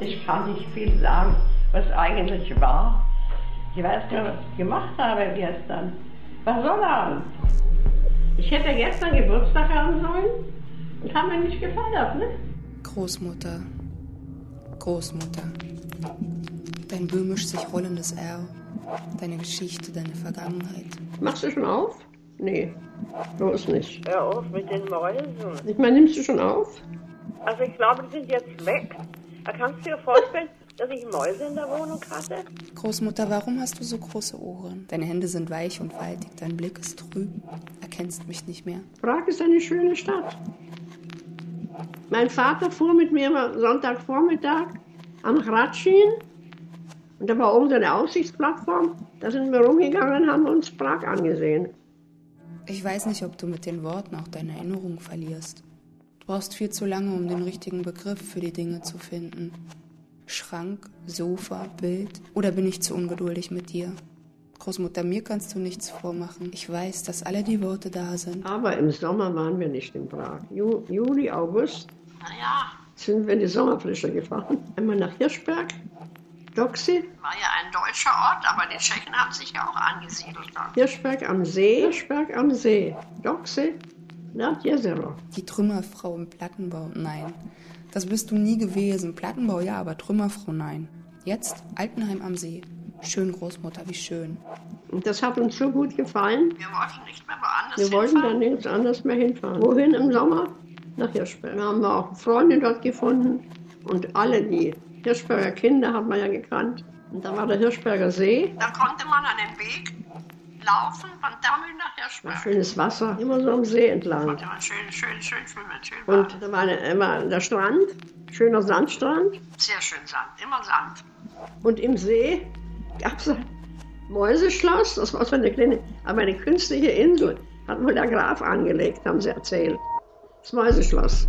Ich kann nicht viel sagen, was eigentlich war. Ich weiß gar nicht, was ich gemacht habe gestern. War Sonnabend. Ich hätte gestern Geburtstag haben sollen und haben wir nicht gefeiert, ne? Großmutter. Großmutter. Dein böhmisch sich rollendes R. Deine Geschichte, deine Vergangenheit. Machst du schon auf? Nee, bloß nicht. Hör auf mit den Mäusen. Ich meine, nimmst du schon auf? Also ich glaube, die sind jetzt weg. Kannst du dir vorstellen, dass ich Mäuse in der Wohnung hatte? Großmutter, warum hast du so große Ohren? Deine Hände sind weich und faltig, dein Blick ist trüb. Erkennst mich nicht mehr. Prag ist eine schöne Stadt. Mein Vater fuhr mit mir Sonntagvormittag am Hradschin und da war oben so eine Aussichtsplattform. Da sind wir rumgegangen und haben uns Prag angesehen. Ich weiß nicht, ob du mit den Worten auch deine Erinnerung verlierst. Du brauchst viel zu lange, um den richtigen Begriff für die Dinge zu finden. Schrank, Sofa, Bild? Oder bin ich zu ungeduldig mit dir? Großmutter, mir kannst du nichts vormachen. Ich weiß, dass alle die Worte da sind. Aber im Sommer waren wir nicht in Prag. Ju Juli, August Naja, sind wir in die Sommerfrische gefahren. Einmal nach Hirschberg, Doxy, war ja ein deutscher Ort, aber die Tschechen haben sich ja auch angesiedelt. Hirschberg am See, Hirschberg am See, Doxy. Die Trümmerfrau im Plattenbau, nein. Das bist du nie gewesen. Plattenbau ja, aber Trümmerfrau, nein. Jetzt Altenheim am See. Schön, Großmutter, wie schön. Und das hat uns so gut gefallen. Wir wollten nicht mehr woanders Wir wollten hinfahren. dann nirgends anders mehr hinfahren. Wohin im Sommer? Nach Hirschberg. Da haben wir auch Freunde dort gefunden und alle die Hirschberger Kinder hat man ja gekannt. Und da war der Hirschberger See, Dann konnte man an den Weg laufen von Dammel nach war Hirschberg. schönes Wasser, immer so am See entlang. Konnte man schön, schön, schön schwimmen, schön Und da war eine, immer der Strand, schöner Sandstrand. Sehr schön Sand, immer Sand. Und im See gab es ein Mäuseschloss, das war so eine kleine, aber eine künstliche Insel. Hat wohl der Graf angelegt, haben sie erzählt. Das Mäuseschloss.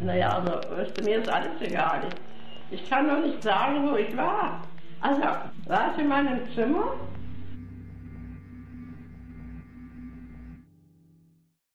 Naja, also weißt du, mir ist alles egal. Ich, kann nur nicht sagen, wo ich war. Also, war ich in meinem Zimmer